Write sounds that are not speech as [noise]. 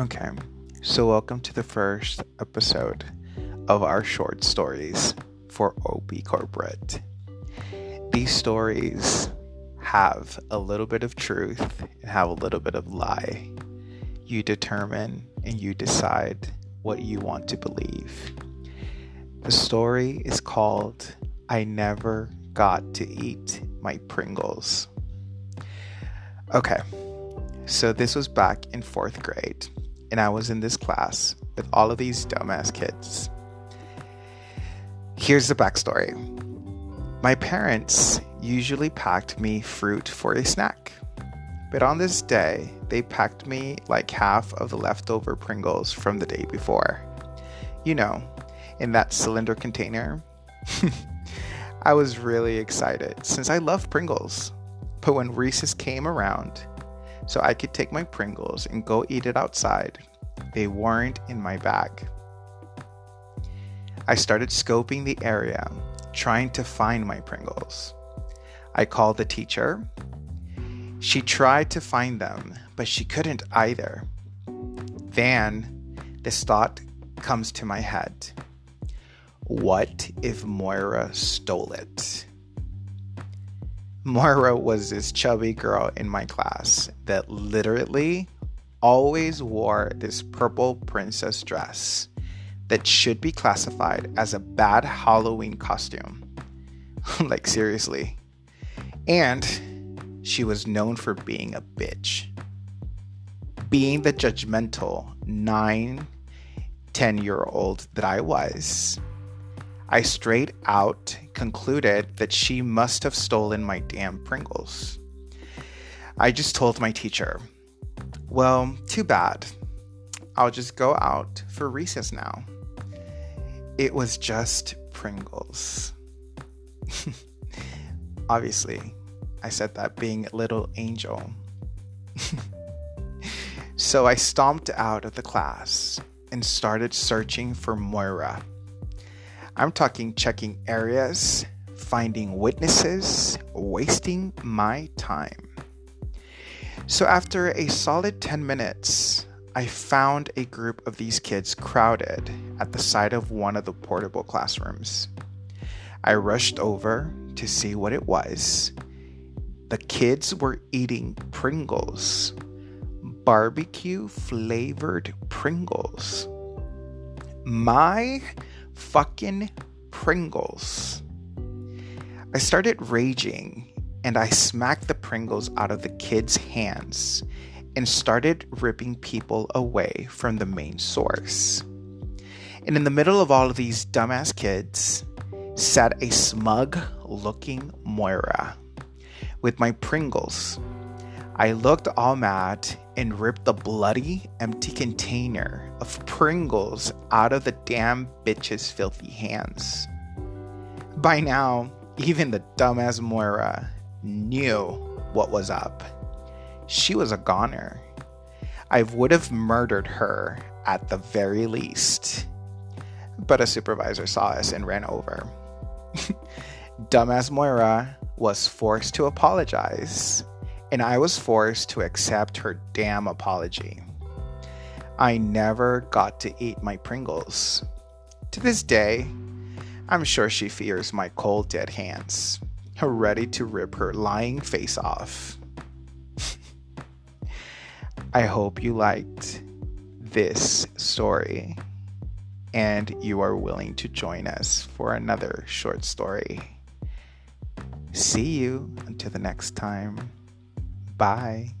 Okay, so welcome to the first episode of our short stories for OP Corporate. These stories have a little bit of truth and have a little bit of lie. You determine and you decide what you want to believe. The story is called I Never Got to Eat My Pringles. Okay, so this was back in fourth grade and I was in this class with all of these dumbass kids. Here's the backstory my parents usually packed me fruit for a snack, but on this day, they packed me like half of the leftover Pringles from the day before. You know, in that cylinder container. [laughs] I was really excited since I love Pringles. But when recess came around, so I could take my Pringles and go eat it outside. They weren't in my bag. I started scoping the area, trying to find my Pringles. I called the teacher. She tried to find them, but she couldn't either. Then this thought comes to my head What if Moira stole it? Moira was this chubby girl in my class that literally always wore this purple princess dress that should be classified as a bad Halloween costume. [laughs] like, seriously. And she was known for being a bitch. Being the judgmental 9, 10 year old that I was, I straight out concluded that she must have stolen my damn Pringles. I just told my teacher, well, too bad. I'll just go out for recess now. It was just Pringles. [laughs] Obviously, I said that being a little angel. [laughs] so I stomped out of the class and started searching for Moira. I'm talking checking areas, finding witnesses, wasting my time. So, after a solid 10 minutes, I found a group of these kids crowded at the side of one of the portable classrooms. I rushed over to see what it was. The kids were eating Pringles, barbecue flavored Pringles. My fucking Pringles. I started raging and I smacked the Pringles out of the kids' hands and started ripping people away from the main source. And in the middle of all of these dumbass kids sat a smug looking Moira with my Pringles. I looked all mad and ripped the bloody, empty container of Pringles out of the damn bitch's filthy hands. By now, even the dumbass Moira knew what was up. She was a goner. I would have murdered her at the very least. But a supervisor saw us and ran over. [laughs] Dumbass Moira was forced to apologize, and I was forced to accept her damn apology. I never got to eat my Pringles. To this day, I'm sure she fears my cold, dead hands ready to rip her lying face off. [laughs] I hope you liked this story and you are willing to join us for another short story. See you until the next time. Bye.